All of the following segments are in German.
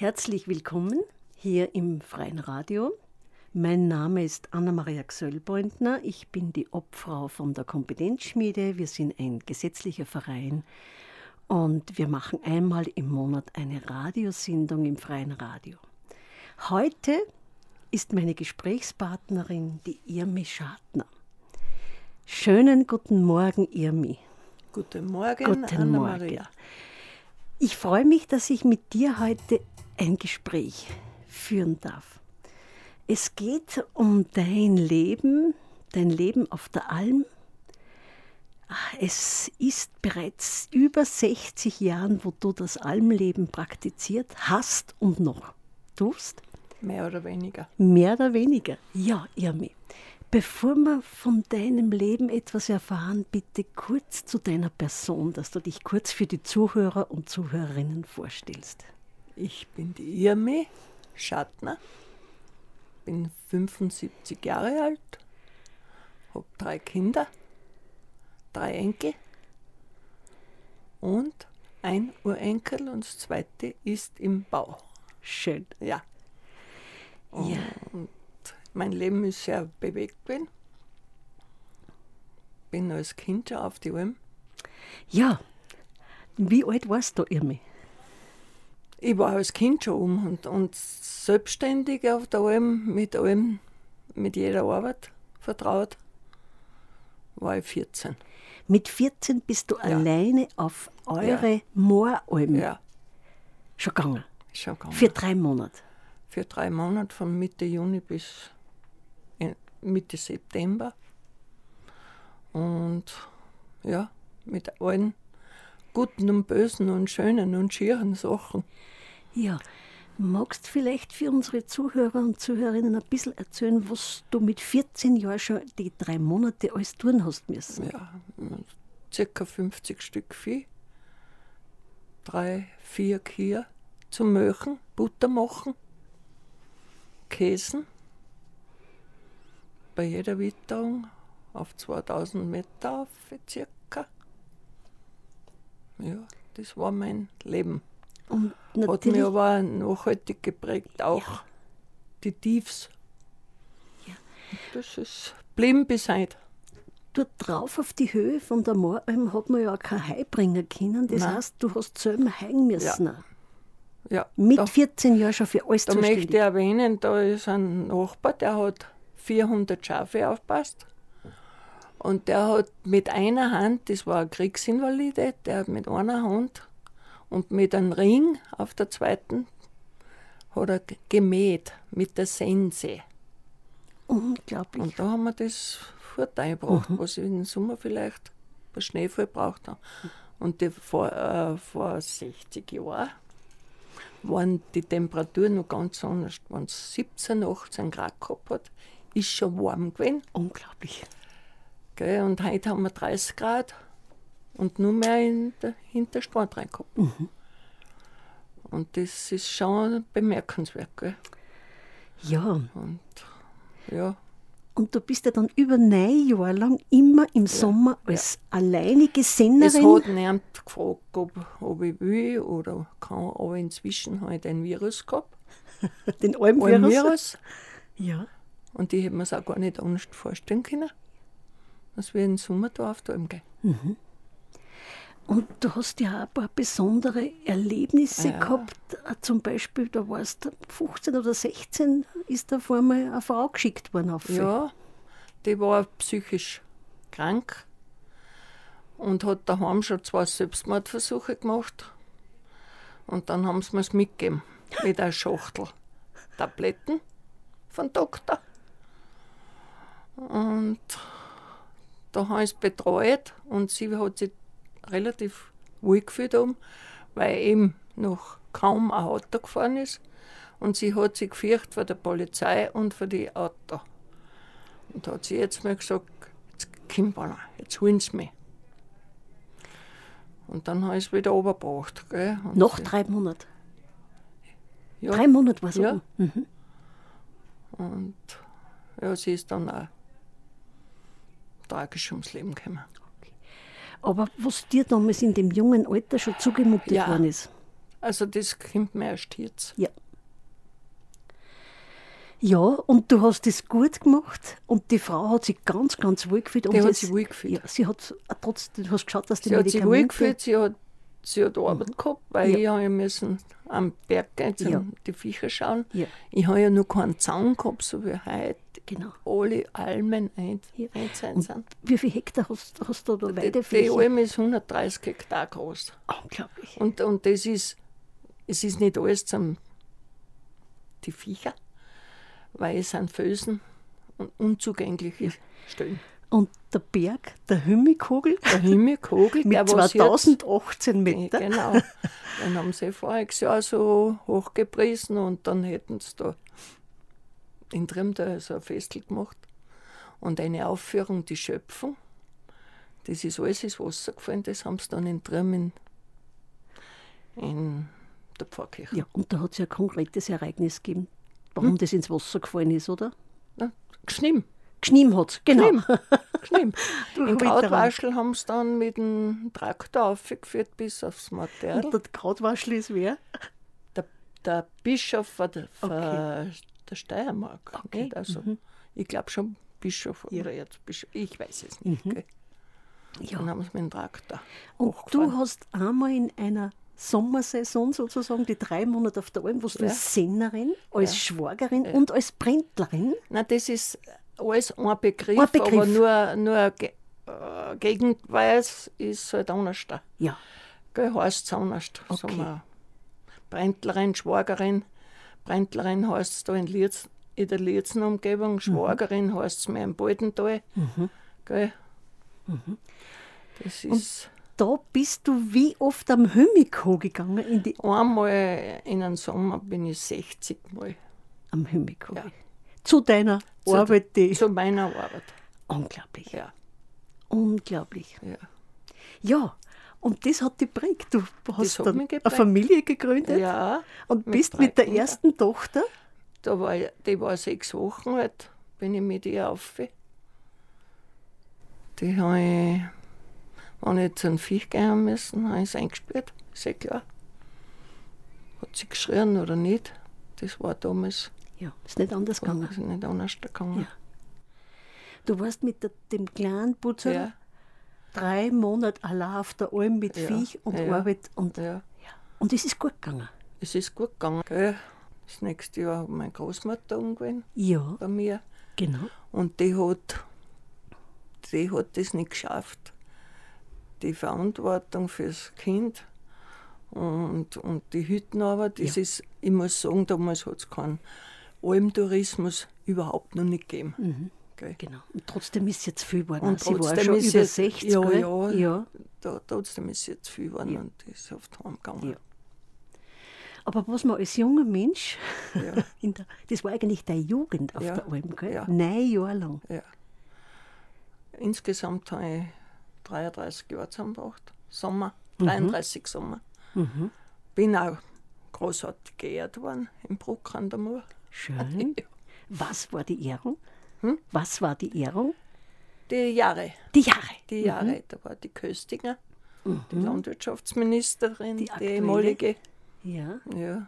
Herzlich willkommen hier im Freien Radio. Mein Name ist Anna-Maria Gsöllbeutner. Ich bin die Obfrau von der Kompetenzschmiede. Wir sind ein gesetzlicher Verein und wir machen einmal im Monat eine Radiosendung im Freien Radio. Heute ist meine Gesprächspartnerin die Irmi Schartner. Schönen guten Morgen, Irmi. Guten Morgen, Guten Anna-Maria. Morgen. Ich freue mich, dass ich mit dir heute ein Gespräch führen darf. Es geht um dein Leben, dein Leben auf der Alm. Es ist bereits über 60 Jahren, wo du das Almleben praktiziert hast und noch tust. Mehr oder weniger. Mehr oder weniger. Ja, Irmi. Bevor wir von deinem Leben etwas erfahren, bitte kurz zu deiner Person, dass du dich kurz für die Zuhörer und Zuhörerinnen vorstellst. Ich bin die Irmi Schattner, bin 75 Jahre alt, habe drei Kinder, drei Enkel und ein Urenkel und das zweite ist im Bau. Schön. Ja. Ja. Mein Leben ist sehr bewegt gewesen. Bin als Kind schon auf die Alm. Ja. Wie alt warst du, Irmi? Ich war als Kind schon um und, und selbstständig auf der Alm, mit allem, mit jeder Arbeit vertraut, war ich 14. Mit 14 bist du alleine auf eure Mooralm Ja, schon gegangen. schon gegangen. Für drei Monate. Für drei Monate, von Mitte Juni bis Mitte September. Und ja, mit allen guten und bösen und schönen und schieren Sachen. Ja. Magst vielleicht für unsere Zuhörer und Zuhörerinnen ein bisschen erzählen, was du mit 14 Jahren schon die drei Monate alles tun hast müssen? Ja, circa 50 Stück Vieh, drei, vier Kühe zum Möchen, Butter machen, Käsen. Bei jeder Witterung auf 2000 Meter auf circa. Ja, das war mein Leben. Und Hat mich aber nachhaltig geprägt, auch die Tiefs. Ja. Das ist blieben bis heute. dort drauf auf die Höhe von der Mooralm hat man ja auch kein bringen können. Das Nein. heißt, du hast selber heim müssen. Ja, Mit da- 14 Jahren schon für alles Da möchte ich erwähnen, da ist ein Nachbar, der hat 400 Schafe aufpasst. Und der hat mit einer Hand, das war ein Kriegsinvalide, der hat mit einer Hand und mit einem Ring auf der zweiten hat er gemäht mit der Sense. Unglaublich. Und da haben wir das Vorteil gebracht, was ich im Sommer vielleicht bei Schneefall braucht habe. Und die, vor, äh, vor 60 Jahren waren die Temperaturen noch ganz anders. Wenn es 17, 18 Grad gehabt hat, ist schon warm gewesen. Unglaublich. Gell? Und heute haben wir 30 Grad und nur mehr in der, hinter der Stadt rein gehabt. Und das ist schon bemerkenswert. Gell? Ja, Und ja, und du bist ja dann über neun Jahre lang immer im Sommer als alleinige Es Sennerin. hat niemand gefragt, ob, ob ich will oder kann, aber inzwischen habe ich den Virus gehabt. den Almvirus. Virus. Ja. Und ich hätte mir es auch gar nicht anders vorstellen können, dass wir im Sommer da auf die Alm gehen. Und du hast ja auch ein paar besondere Erlebnisse Ja. gehabt. Äh, Zum Beispiel, da warst du 15 oder 16, ist da vor einmal eine Frau geschickt worden auf. Ja, die war psychisch krank und hat daheim schon zwei Selbstmordversuche gemacht. Und dann haben sie mir es mitgegeben mit einer Schachtel Tabletten von Doktor. Und da habe ich es betreut und sie hat sich relativ wohl gefühlt um, weil eben noch kaum ein Auto gefahren ist. Und sie hat sich gefürchtet vor der Polizei und vor die Auto. Und da hat sie jetzt mal gesagt, jetzt Kimberler, jetzt holen sie mich. Und dann habe ich es wieder runtergebracht. Noch sie- drei Monate. ja, Drei Monate war es Ja. Mhm. Und ja, sie ist dann auch tragisch ums Leben gekommen. Aber was dir damals in dem jungen Alter schon zugemutet Ja. worden ist. Also das kommt mir erst jetzt. Ja. Ja, und du hast das gut gemacht und die Frau hat sich ganz, ganz wohl gefühlt. Und Die hat sich wohl gefühlt. Ja, sie hat trotzdem, du hast geschaut, dass die Sie hat sich wohl Medikamente... gefühlt, sie hat, sie hat Arbeit gehabt, weil Ja. ich habe ja müssen am Berg gehen, zum Ja. die Viecher schauen. Ja. Ich habe ja noch keinen Zaun gehabt, so wie heute Genau. alle Almen ein, Ja. einzahlen Und sind. wie viel Hektar hast, hast du da Die, die Weidefläche? Alm ist 130 Hektar groß. Unglaublich. Und, und das ist, es ist nicht alles zum die Viecher, weil es sind Felsen und unzugängliche Stellen. Und der Berg, der Hümmikogel, Der Himmelkogel, mit der was jetzt 2018 Meter. Genau. Den haben sie voriges Jahr so hochgepriesen und dann hätten sie da in Trim da so ein Festel gemacht. Und eine Aufführung, die Schöpfung. Das ist alles ins Wasser gefallen, das haben sie dann in Trim in, in der Pfarrkirche. Ja, und da hat es ja ein konkretes Ereignis gegeben, warum Hm? das ins Wasser gefallen ist, oder? Ja, Geschnimm, Geschniem hat genau. Durch In. Krautwaschel haben sie dann mit dem Traktor aufgeführt bis aufs Material. Und der Krautwaschel ist wer? der, der Bischof von der, Okay. der Steiermark. Okay, Nicht? Also, Ich glaube schon Bischof oder Erzbischof. Ich weiß es nicht. Gell? Ja. Dann haben sie mit dem Traktor Und du hast einmal in einer Sommersaison sozusagen die drei Monate auf der Alm, wo du Ja. als Sennerin, als Schwagerin und als Brändlerin, Nein, das ist alles ein Begriff, Ein Begriff. aber nur, nur ge äh, Gegenweis ist halt anders. ja, Gell, heißt es anders. Okay. Sagen wir, Brändlerin, Schwagerin. Brändlerin heißt es da in, Lietz, in der Lietzen Umgebung, Schwagerin heißt es mehr im Baldental. Gell? Das ist da bist du wie oft am Hümmiko gegangen, in die, einmal in einem Sommer bin ich 60 Mal am Hümmiko. Ja. Zu deiner Zu- Arbeit, die zu meiner Arbeit. unglaublich, Ja, unglaublich. ja. Ja, und das hat dich prägt. Du hast dann eine geprägt. Familie gegründet ja und mit bist drei mit der ersten Tochter da war die war sechs Wochen alt, bin ich mit ihr auf. Die habe ich, wenn ich zu einem Viech gehen müssen, habe ich sie eingesperrt, ist ja klar. Hat sie geschrien oder nicht? Das war damals Ja, ist nicht anders gegangen. ist nicht anders gegangen. Ja. Du warst mit der, dem kleinen Putzer Ja, drei Monate allein auf der Alm mit Ja, Viech und ja. Arbeit. Und, ja. und es ist gut gegangen. Es ist gut gegangen. Gell? Das nächste Jahr hat meine Großmutter umgewehen Ja, bei mir. genau. Und die hat, die hat das nicht geschafft. Die Verantwortung fürs Kind und, und die Hüttenarbeit, das ist, ich muss sagen, damals hat es keinen Almtourismus überhaupt noch nicht gegeben. Gell? Genau. Und trotzdem ist jetzt viel geworden. Und Sie war schon über jetzt- 60. ja, gell? ja. ja. Da, trotzdem ist es jetzt viel geworden und die ist oft heimgegangen. Ja. Aber was man als junger Mensch, Ja. der, das war eigentlich deine Jugend auf Ja. der Alm, gell? Ja. Neun Jahre lang. Ja. Insgesamt habe ich 33 Jahre zusammengebracht. Sommer, Mhm. 33 Sommer. Bin auch großartig geehrt worden im Bruck an der Mur. Schön. Was war die Ehrung? Hm? Was war die Ehrung? Die Jahre, Die Jahre. die Jahre, da war die Köstinger, die Landwirtschaftsministerin, die, ehemalige. Ja. Ja.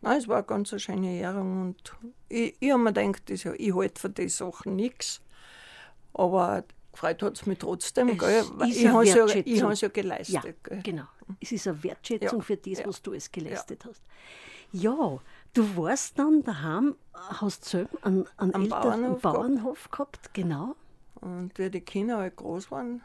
Nein, es war eine ganz schöne Ehrung und ich, ich habe mir gedacht, das, ja, ich halte von den Sachen nichts. Aber gefreut hat es mich trotzdem, Es gell? ich habe es ja, ich ja Ja, geleistet. gell? genau. Es ist eine Wertschätzung Ja, für das, ja, was du alles geleistet hast. Ja, du warst dann daheim, hast selber einen, einen Eltern- Bauernhof einen Bauernhof gehabt, genau. Und wie die Kinder halt groß waren,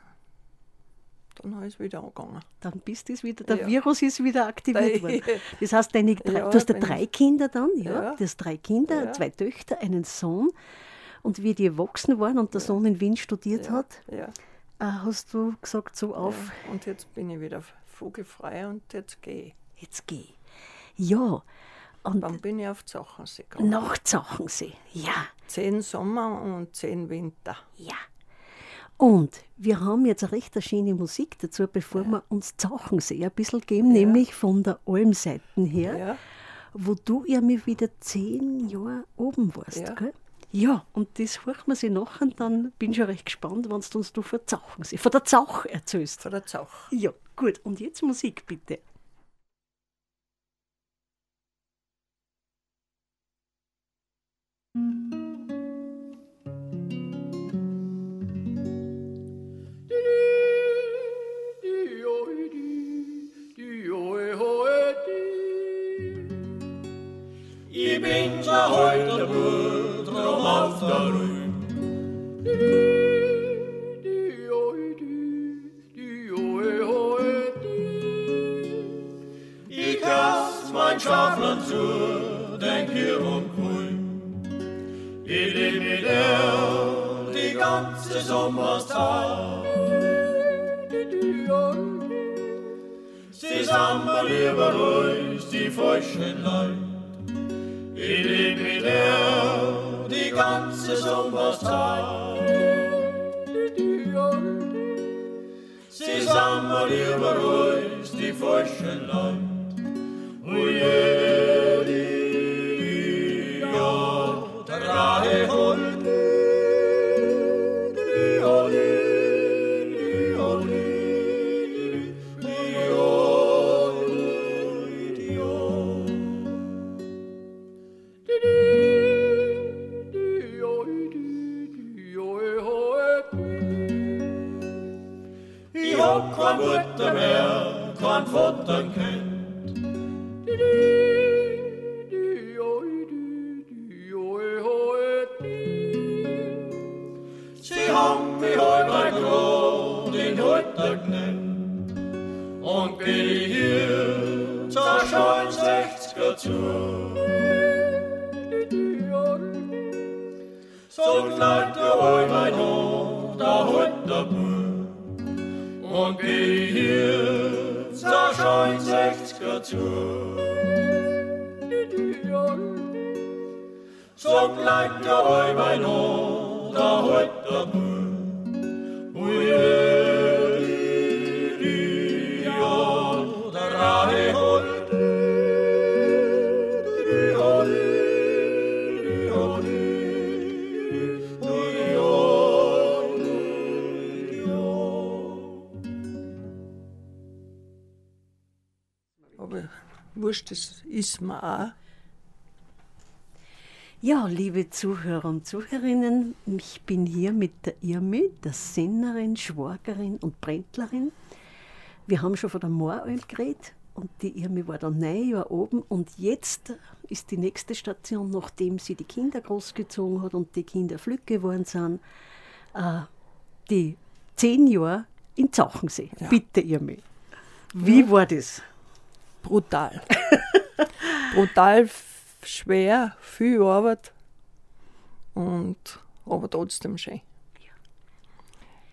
dann ich es wieder angegangen. Dann bist du wieder, der Ja. Virus ist wieder aktiviert worden. Das heißt, deine drei, Ja, du hast ja drei Kinder dann, ja? Ja. Du hast drei Kinder, zwei Töchter, einen Sohn. Und wie die erwachsen waren und der Sohn in Wien studiert hat, äh, hast du gesagt, so auf. Und jetzt bin ich wieder vogelfrei und jetzt gehe ich. jetzt geh. Ja, und Dann bin ich auf die Sachensee gegangen. nach Zachensee, ja. Zehn Sommer und zehn Winter. Ja. Und wir haben jetzt eine recht schöne Musik dazu, bevor wir uns Zachensee ein bisschen geben, nämlich von der Almseiten her, Ja. wo du ja mir wieder zehn Jahre oben warst. Ja. Gell? ja, und das hören wir sie nachher, dann bin ich schon recht gespannt, wenn du uns du von Zachensee, von der Zach erzählst. Von der Zach. Ja, gut. Und jetzt Musik bitte. Heute drum auf der kast mein Schafland denk hier um grün. Ich leb mit er die ganze Sommerszeit. Sie sammeln lieber ruhig die falschen Leute. Die ganze Sommerszeit. Sie sammeln lieber ruhig die Leute. Zuhörer und Zuhörerinnen, ich bin hier mit der Irmi, der Sennerin, Schwagerin und Brändlerin. Wir haben schon von der Mooralm geredet und die Irmi war dann neun Jahre oben und jetzt ist die nächste Station, nachdem sie die Kinder großgezogen hat und die Kinder flügg geworden sind, äh, die zehn Jahre in Zauchensee. Ja. Bitte, Irmi. Wie war das? Brutal. Brutal schwer, viel Arbeit und aber trotzdem schön.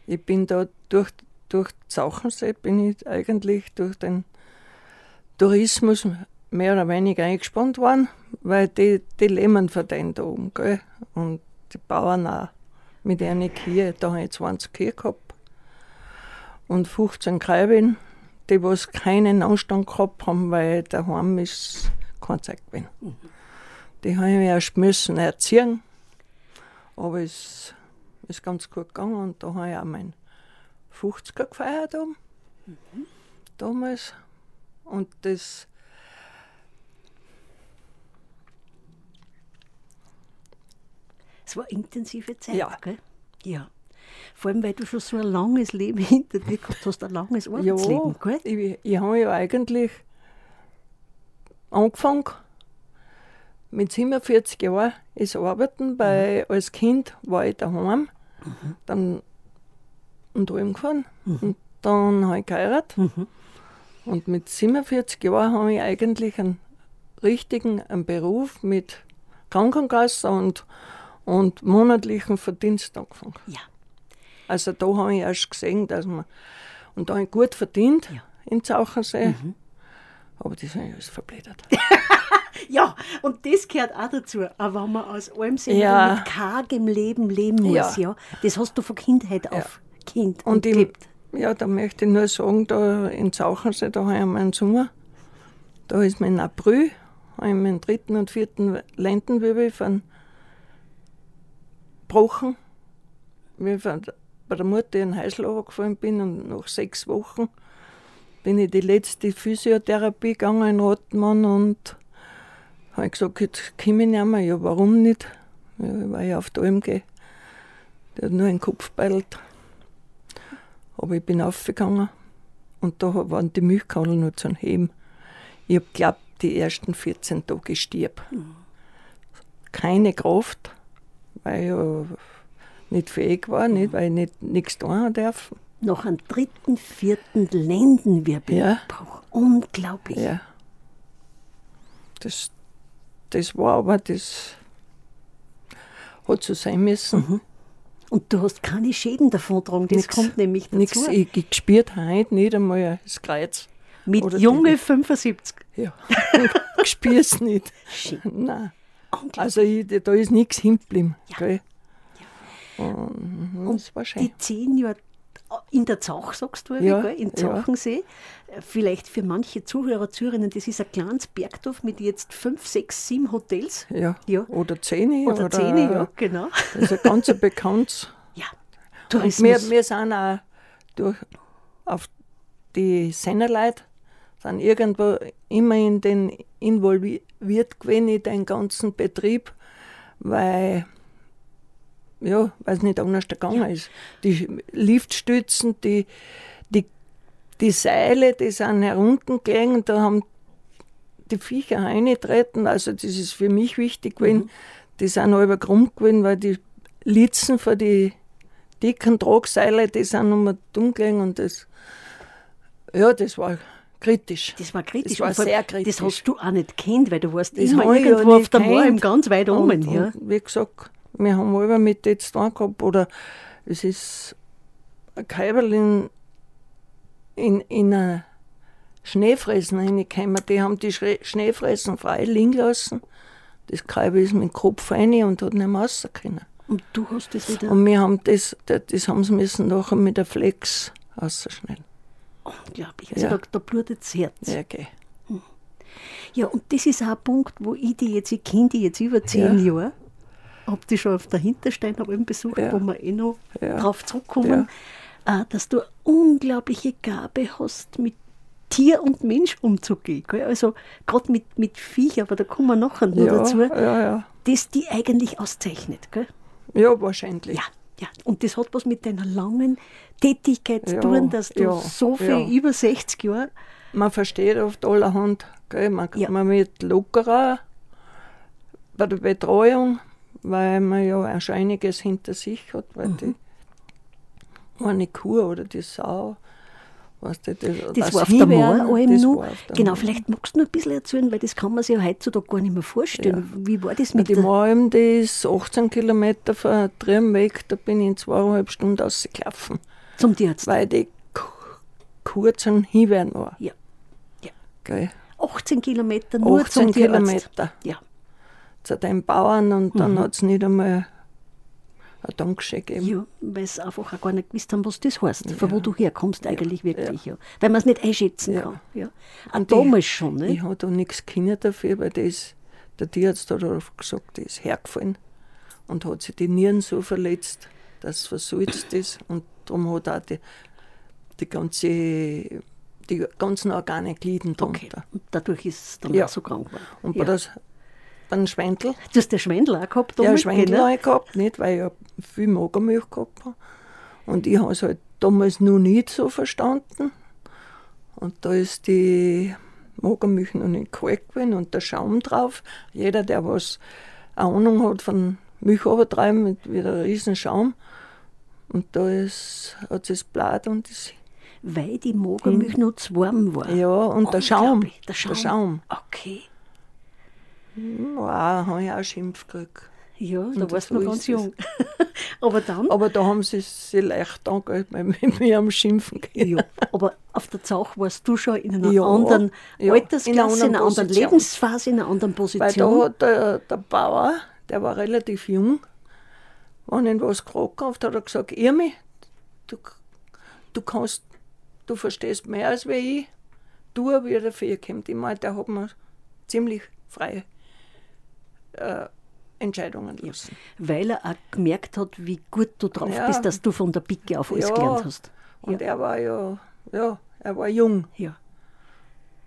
Ich bin da durch, durch Zauchensee bin ich eigentlich durch den Tourismus mehr oder weniger eingespannt worden, weil die, die leben von denen da oben, gell? Und die Bauern auch. Mit einer Kühe, da habe ich 20 Kühe gehabt und 15 Kräuben, die was keinen Anstand gehabt haben, weil daheim ist kein Zeit gewesen. Die habe ich erst müssen erziehen, aber es ist ganz gut gegangen und da habe ich auch meinen 50er gefeiert oben, damals. Und das Es war eine intensive Zeit, Ja. gell? Ja. Vor allem, weil du schon so ein langes Leben hinter dir gehabt hast, ein langes Arbeitsleben, gell? ich, ich habe ja eigentlich angefangen mit 47 Jahren ist Arbeiten, weil als Kind war ich daheim dann und heimgefahren und dann habe ich geheiratet Mhm. und mit 47 Jahren habe ich eigentlich einen richtigen einen Beruf mit Krankenkasse und, und monatlichen Verdienst angefangen. Ja. Also da habe ich erst gesehen, dass man, und da habe ich gut verdient Ja. in Zauchensee, aber das habe ich alles verblättert. Ja, und das gehört auch dazu. Aber wenn man aus allem Sinn Ja. mit kargem Leben leben muss, ja. Ja. das hast du von Kindheit auf Kind und, Und im, ja, da möchte ich nur sagen, da in Zauchensee, da habe ich meinen Sommer, da ist mein April, habe ich meinen dritten und vierten Lendenwirbel von gebrochen, wie ich von, bei der Mutter in den Häusl runtergefallen bin und nach sechs Wochen bin ich die letzte Physiotherapie gegangen in Rottmann und habe gesagt, jetzt komme ich nicht mehr. Ja, warum nicht? Ja, ich auf die Alm gehe. Der hat nur einen Kopf beidelt. Aber ich bin aufgegangen und da waren die Milchkannel noch zum Heben. Ich hab glaubt, die ersten 14 Tage stirb. Keine Kraft, weil ich ja nicht fähig war, nicht, weil ich nicht, nichts tun darf. Noch einen dritten, vierten Lendenwirbellabbruch. Unglaublich. Ja. Das, das war aber, das hat so sein müssen. Und du hast keine Schäden davon getragen, das Nix. kommt nämlich dazu. Nichts, ich, ich gespürt heute nicht einmal das Kreuz. Mit oder junge die- 75. Ja, ich spüre es nicht. Schön. Nein. Also ich, da ist nichts hingeblieben. Ja. Gell? Und, das war schön. Die zehn Jahre in der Zauch, sagst du, Ja, gell? in ja. Zauchensee. Vielleicht für manche Zuhörer, Zuhörerinnen, das ist ein kleines Bergdorf mit jetzt fünf, sechs, sieben Hotels. Ja. Ja. Oder Zähne. Oder, zehn, ja, genau. Das ist ein ganz ein bekanntes. Ja, Und Tourismus. wir, wir sind auch durch, auf die Sennerleute, sind irgendwo immer in den involviert gewesen in den ganzen Betrieb, weil ja, weil es nicht anders gegangen ist. Die Liftstützen, die, die, die Seile, die sind heruntergelegen, da haben die Viecher reingetreten, also das ist für mich wichtig gewesen. Die sind halber krumm gewesen, weil die Litzen für die dicken Tragseile, die sind nochmal dumm gelegen und das, ja, das war kritisch. das war kritisch. Das war sehr kritisch. Das hast du auch nicht kennt, weil du warst Das immer ja irgendwo auf der Mauer gekannt. ganz weit oben. Ja. wie gesagt, wir haben alle mit jetzt gehabt, oder es ist ein Kaiberl in, in, in eine Schneefressen reingekommen. Die haben die Schre Schneefressen frei liegen lassen. Das Kaiber ist mit dem Kopf rein und hat nicht mehr raus können. Und du hast das wieder. Und wir haben das, das, das haben sie müssen nachher mit der Flex rausschneiden. Unglaublich. Also Ja. da, da blutet das Herz. Ja, okay. Ja, und das ist auch ein Punkt, wo ich die jetzt, ich kenne die jetzt über zehn Ja. Jahre, habe die schon auf der Hinterstein eben besucht, Ja. wo wir eh noch Ja. drauf zurückkommen, äh, dass du eine unglaubliche Gabe hast, mit Tier und Mensch umzugehen. Gell? Also gerade mit, mit Viech, aber da kommen wir nachher noch Ja, dazu, ja, ja. das die eigentlich auszeichnet. Gell? Ja, wahrscheinlich. Ja, ja. Und das hat was mit deiner langen Tätigkeit zu Ja, tun, dass du ja, so viel, ja. über 60 Jahre, Man versteht oft allerhand. Gell? Man, Ja. man wird lockerer bei der Betreuung, weil man ja auch schon einiges hinter sich hat, weil Mhm. die eine Kuh oder die Sau, weißt du, das, Das, war auf der Himbeeren, Mauer allem das nur. war auf der Genau, Mauer. vielleicht magst du noch ein bisschen erzählen, weil das kann man sich ja heutzutage gar nicht mehr vorstellen. Wie war das Ja, mit die der... Mauer, die ist 18 Kilometer von drüben weg, da bin ich in zweieinhalb Stunden rausgelaufen, Zum Tierarzt? weil die Ku- Kuh zum Hinwehren war. Ja. ja. Gell? 18 Kilometer nur 18 zum Tierarzt. Kilometer. Ja. Zu den Bauern und Mhm. dann hat es nicht einmal ein Dankeschön gegeben. Ja, weil sie einfach auch gar nicht gewusst haben, was das heißt, von wo du herkommst eigentlich wirklich. Ja. Weil man es nicht einschätzen Ja. kann. Ja. Auch Und damals ich, schon. Ich Ne? habe da nichts können dafür, weil das, der Tierarzt hat darauf gesagt, die ist hergefallen und hat sich die Nieren so verletzt, dass es versalzt ist und darum hat auch die, die ganze die ganzen Organe gliden Okay. drunter. Und dadurch ist es dann Ja. auch so krank geworden. Und bei ja. das, beim Schwendel, Du hast den Schwendel auch gehabt ja? Schwendel genau. habe ich gehabt, nicht, weil ich ja viel Magermilch gehabt habe. Und ich habe es halt damals noch nicht so verstanden. Und da ist die Magermilch noch nicht kalt gewesen und der Schaum drauf. Jeder, der was eine Ahnung hat von Milchübertreiben, mit wieder riesen Schaum. Und da ist, hat es Blatt und das, Weil die Magermilch noch zu warm war. ja, und der Schaum. Der Schaum. Der Schaum. Okay. Wow, habe ich auch Schimpf gekriegt. Ja, da Und warst so du noch ganz jung. Aber dann, Aber da haben sie sich leicht angehört, weil wir mir am Schimpfen gehen. ja, aber auf der Zauch warst du schon in einer Ja, anderen ja, Altersklasse, in einer anderen in einer anderen. Lebensphase, in einer anderen Weil Position. da hat der, der Bauer, der war relativ jung, wenn ihn was gefragt hat, hat er gesagt, Irmi, du, du kannst, du verstehst mehr als wie ich, du wie er dafür kommt. Ich meine, der hat mir ziemlich freie äh, Entscheidungen lassen. Weil er auch gemerkt hat, wie gut du drauf Ja. bist, dass du von der Picke auf alles Ja. gelernt hast. Und er war ja, ja, er war jung. Ja.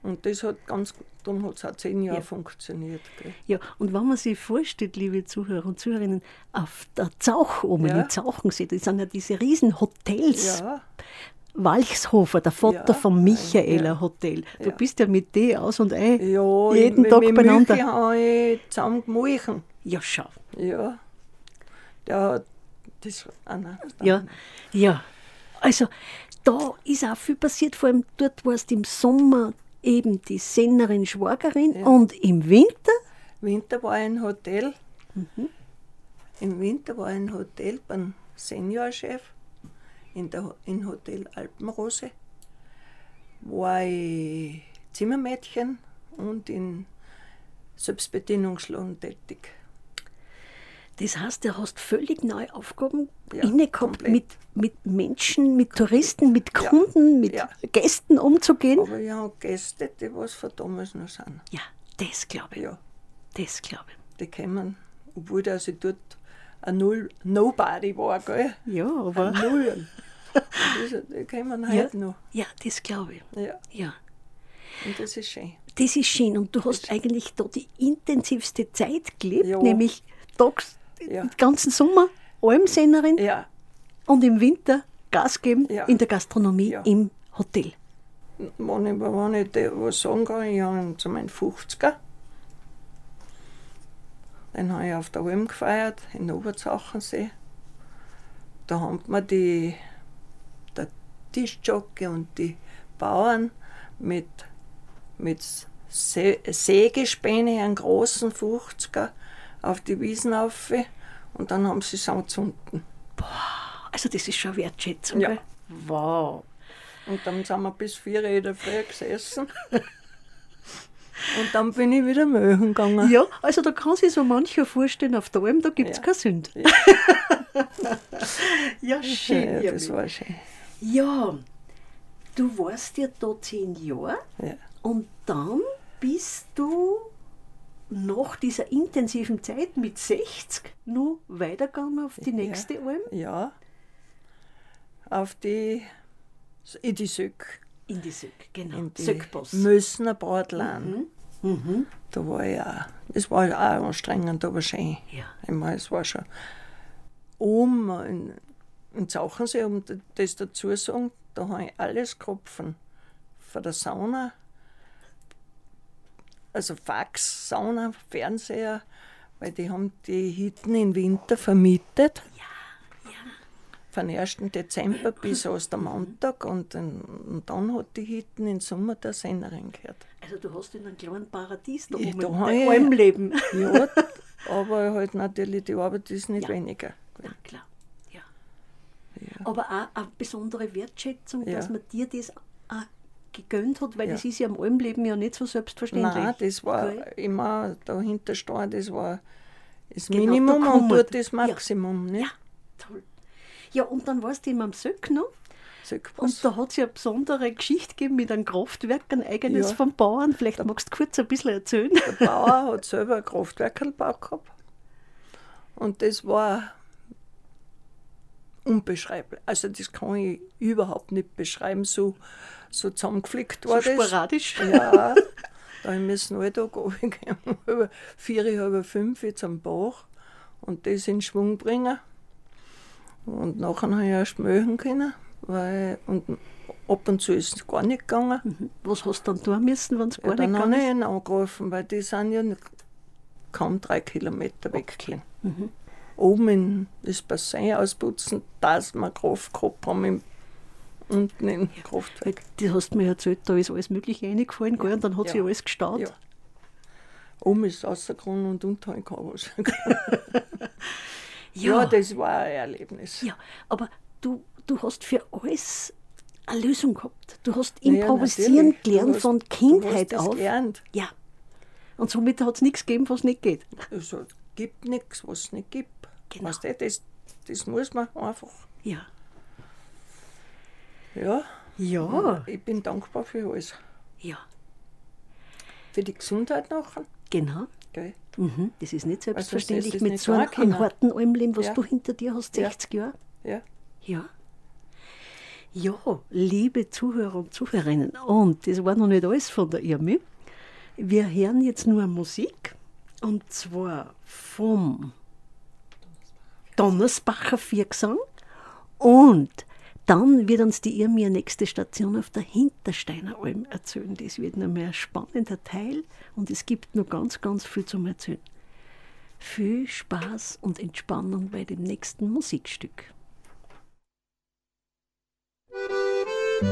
Und das hat ganz gut dann hat es auch zehn Jahre Ja. funktioniert. Gell. Ja, und wenn man sich vorstellt, liebe Zuhörer und Zuhörerinnen, auf der Zauch oben Ja. in Zauchensee, das sind ja diese riesen Hotels. Ja, Walchshofer, der Vater Ja, vom Michaeler ja. Hotel. Du Ja. bist ja mit dem aus und ein. ja Jeden ich, Tag mit beieinander. Michi habe ich zusammen gemolchen. Ja, schau. Ja. Der hat das. Nein, Ja, ja. Also, da ist auch viel passiert, vor allem dort warst im Sommer eben die Sennerin Schwagerin und im Winter, Winter war ein Hotel. Mhm. Im Winter war ein Hotel beim Seniorchef in, der, in Hotel Alpenrose. War ich Zimmermädchen und in Selbstbedienungslohn tätig. das heißt, du hast völlig neue Aufgaben Ja, inne gehabt, mit, mit Menschen, mit Touristen, mit Ja, Kunden, mit ja. Gästen umzugehen. Aber ich habe Gäste, die was von damals noch sind. Ja, das glaube ich. Ja, Das glaube die kommen, obwohl dass ich dort ein Null Nobody war, gell? Ja, Ein aber. Null. Das- Die kommen Ja, heute noch. ja, das glaube ich. Ja, Ja. und das ist schön. Das ist schön und du hast eigentlich da die intensivste Zeit gelebt, Ja. nämlich tags, Ja. den ganzen Sommer Almsennerin Ja, und im Winter Gas geben in der Gastronomie im Hotel. wenn ich, wenn ich dir was sagen kann, ich habe zu meinem 50er. Den habe ich auf der Alm gefeiert, in Oberzachensee. Da haben wir die, der Tischjocke und die Bauern mit, mit Sägespäne, einen großen 50er, auf die Wiesen auf und dann haben sie es angezündet. Also das ist schon Wertschätzung. Ja. Wow. Und dann sind wir bis vier Uhr in der Früh gesessen. Und dann bin ich wieder möchen gegangen. Ja, also da kann sich so mancher vorstellen, auf der Alm, da gibt es Ja. keine Sünde. Ja, schön. Ja, das war schön. Ja, du warst ja da zehn Jahre Ja. und dann bist du nach dieser intensiven Zeit mit 60 noch weitergegangen auf die nächste Alm ja. Auf die, in die Söck. in die Söck, genau. In die Söckboss. Mössner Bradlan. Mhm. Da war ich auch. Das war auch anstrengend, aber schön. Ja. Ich meine, es war schon. Oben in, in Zauchensee, um das dazu zu sagen, da habe ich alles gehabt von, der Sauna, also Fax, Sauna, Fernseher, weil die haben die Hitten im Winter vermietet. Von 1. Dezember bis Ostermontag und, und dann hat die Hitten im Sommer der Sennerin gehört. Also du hast in einem kleinen Paradies da Ja, oben da hab ich- Almleben. Ja, aber halt natürlich die Arbeit ist nicht Ja. weniger. Ja, klar. Ja. Aber auch eine besondere Wertschätzung, Ja. dass man dir das auch gegönnt hat, weil Ja. das ist ja im Almleben ja nicht so selbstverständlich. Nein, das war Gell? immer dahinter stehen, das war das Genau, Minimum da und dort das ja. Maximum. Ne? Ja, toll. Ja, und dann warst du eben am Söck noch. Söckbus. Und da hat es ja eine besondere Geschichte gegeben mit einem Kraftwerk, ein eigenes Ja. vom Bauern. Vielleicht magst du kurz ein bisschen erzählen. Der Bauer hat selber ein Kraftwerk gebaut gehabt. Und das war unbeschreiblich. Also das kann ich überhaupt nicht beschreiben. So, so zusammengeflickt war so das. sporadisch. Ja, da müssen wir Alltag runtergehen, über vier, halb fünf jetzt am Bach und das in Schwung bringen. Und nachher habe ich erst mögen können, weil und ab und zu ist es gar nicht gegangen. Was hast du dann tun müssen, wenn es gar Ja, dann nicht habe ich gegangen ist? ihn angerufen, weil die sind ja nicht- kaum drei Kilometer weg. gewesen. Mhm. Oben in das Bassin ausputzen, dass wir Kraft gehabt haben, im, unten im Kraftwerk. Das hast du mir erzählt, da ist alles Mögliche reingefallen, gell? und dann hat sich Ja. alles gestaut. Ja. Oben ist rausgekommen und unten habe ich was. Ja, das war ein Erlebnis. Ja, aber du, du hast für alles eine Lösung gehabt. Du hast Ja, improvisieren natürlich. Gelernt hast- von Kindheit auf. Gelernt. Ja. Und somit hat es nichts gegeben, was nicht geht. Also, es gibt nichts, was es nicht gibt. Genau. Weißt du, das, das muss man einfach. Ja. Ja, Ja. ich bin dankbar für alles. Ja. Für die Gesundheit nachher. Genau. Gell? Mhm. Das ist nicht selbstverständlich ist das mit nicht so einem, harten Almleben, was Ja. du hinter dir hast, Ja. 60 Jahre. Ja. Ja. Ja, liebe Zuhörer und Zuhörerinnen, und das war noch nicht alles von der Irmi. Wir hören jetzt nur Musik und zwar vom Donnersbacher Viergesang und dann wird uns die Irmia nächste Station auf der Hintersteiner Alm erzählen. Das wird noch mehr ein spannender Teil und es gibt noch ganz, ganz viel zum Erzählen. Viel Spaß und Entspannung bei dem nächsten Musikstück. Wir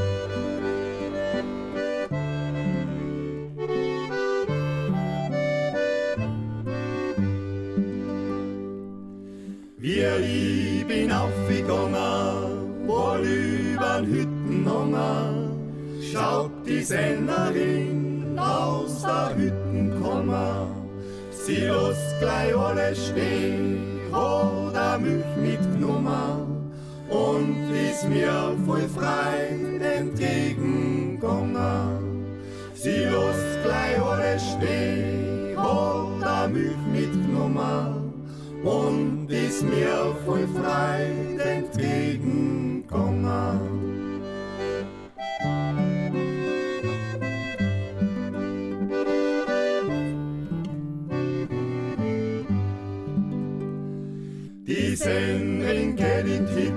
ich bin aufgegangen, wohl übern Hüttenhanger, schaut die Sennerin aus der Hütten kommen. Sie lässt gleich alles stehen, hat er mich mitgenommen und ist mir voll frei entgegengegangen. Sie lässt gleich alles stehen, hat er mich mitgenommen und ist mir voll frei entgegengegangen. Die Sennerin geht in die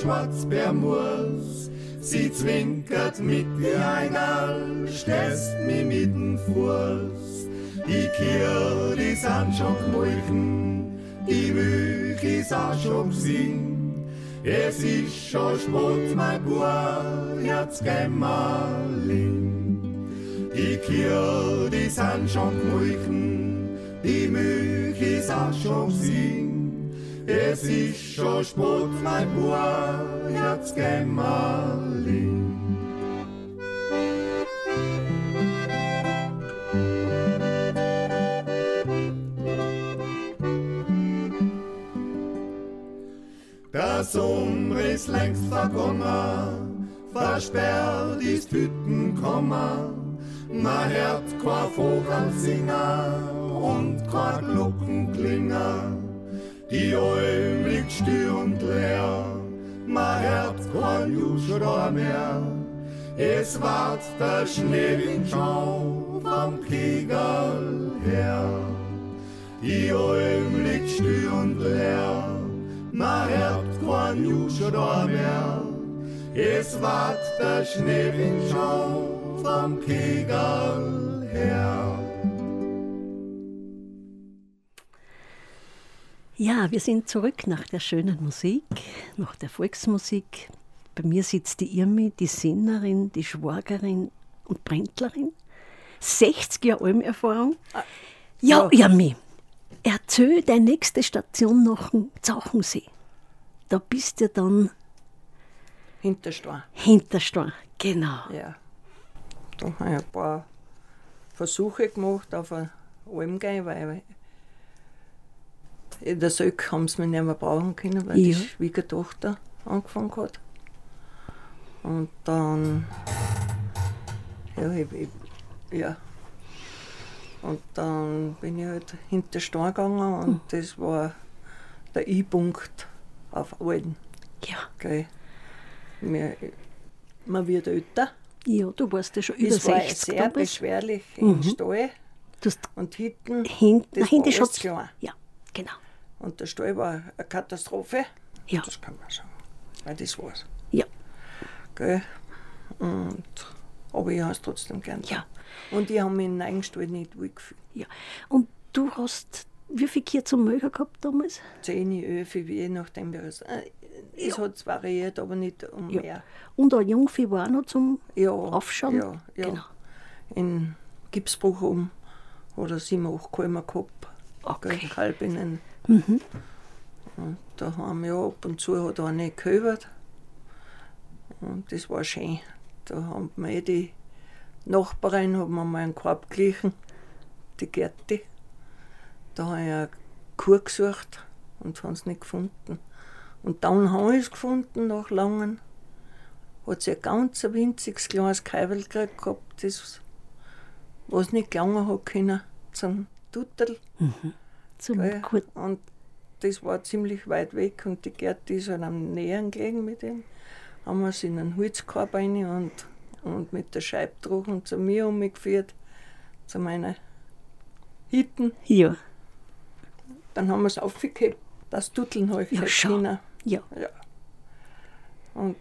Schwarzbärmus. Sie zwinkert mit die Einerl, stößt mi mit dem Fuß. Die Kier, die sind schon gemolchen, die ist auch schon gesehen. Es ist schon spät, mein Bub, jetzt gehen wir lin. Die Kier, die sind schon gemolchen, die ist auch schon gesehen. Es ist schon spät, mein Bub, jetzt gehen wir lin. Der Sommer ist längst vergangen, versperrt ist Hüttenkammer. Man hört kein Vogel singen und kein Glocken klingen. Die Alm liegt still und leer, man hört kein Juschrei mehr. Es wart der Schneewind schon vom Kegel her. Die Alm liegt still und leer, man hört kein Juschrei mehr. Es wart der Schneewind schon vom Kegel her. Ja, wir sind zurück nach der schönen Musik, nach der Volksmusik. Bei mir sitzt die Irmi, die Sinnerin, die Schwagerin und Brändlerin. 60 Jahre Almerfahrung. Ja, Ja. Irmi, erzähl deine nächste Station nach dem Zauchensee. Da bist du dann Hinterstein. Hinterstein. Genau. Ja. Da habe ich ein paar Versuche gemacht auf ein Alm gehen, weil in der Söck haben sie mich nicht mehr brauchen können, weil die Ja. Schwiegertochter angefangen hat. Und dann. Ja, ich, ich, ja. Und dann bin ich halt hinter Stein gegangen und das war der I-Punkt auf Alden. Ja. Gell. Wir, man wird älter. ja, du warst ja schon über Es war 60 sehr damals. beschwerlich im Mhm. Stall Du hast und hinten. hinten, das hinten war schon. Ja, genau. Und der Stall war eine Katastrophe. Ja. Das kann man sagen. Weil das war's. Ja. Gell? Und, aber ich habe es trotzdem gern. Ja. Und ich habe mich im Eigenstall nicht wohlgefühlt. Ja. Und du hast wie viel Kier zum Möger gehabt damals? 10, 11, je nachdem. Es, äh, es Ja. hat variiert, aber nicht um Ja. mehr. Und ein Jungvieh war auch noch zum Ja, Aufschauen? Ja, ja. Genau. In Gipsbruch um oder sieben, acht Kalmer gehabt. Okay. Kalbinnen. Mhm. Und da haben wir ab und zu hat eine gehöbert. Und das war schön. Da haben wir eh die Nachbarin, haben wir mal einen Korb geglichen, die Gerti. Da habe ich eine Kur gesucht und habe es nicht gefunden. Und dann habe ich es gefunden, nach langen. Hat sie ein ganz winziges kleines gekriegt gehabt, das, was nicht gelangen hat können, zum Tuttel. Zum Gell? Kur Und das war ziemlich weit weg und die Gerti ist halt am Nähern gelegen mit ihm. Haben wir es in einen Holzkorb rein und, und mit der Scheibdruchen zu mir umgeführt, zu meinen Hitten. Ja. Dann haben wir es aufgehebt, das Tutteln habe ich Ja, halt können. Ja. Ja. Und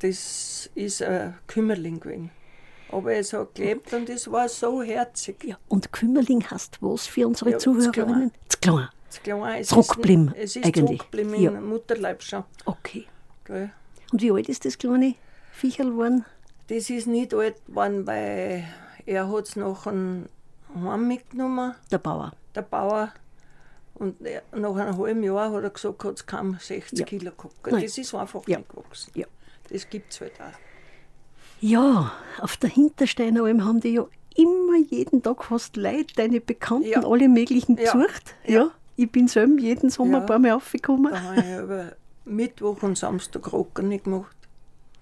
das ist ein Kümmerling gewesen. Aber es hat gelebt und es war so herzig. ja. Und Kümmerling hast was für unsere Ja, Zuhörerinnen? Das Klein. Das Kleine, es Zurückgeblieben, ist, es ist eigentlich. zurückgeblieben Ja. im Mutterleib schon. Okay. Gell. Und wie alt ist das kleine Viecherl geworden? Das ist nicht alt geworden, weil er hat es nach einem Heim mitgenommen, Der Bauer. der Bauer. Und nach einem halben Jahr hat er gesagt, hat es kaum 60 Ja. Kilo gehabt. Nein. Das ist einfach Ja. nicht gewachsen. Ja. Das gibt es halt auch. Ja, auf der Hintersteiner Alm haben die ja immer jeden Tag fast Leute, deine Bekannten, Ja. alle möglichen Ja. besucht. Ja. Ich bin selber jeden Sommer Ja. ein paar Mal aufgekommen. Da habe ich über Mittwoch und Samstag Rocken nicht gemacht.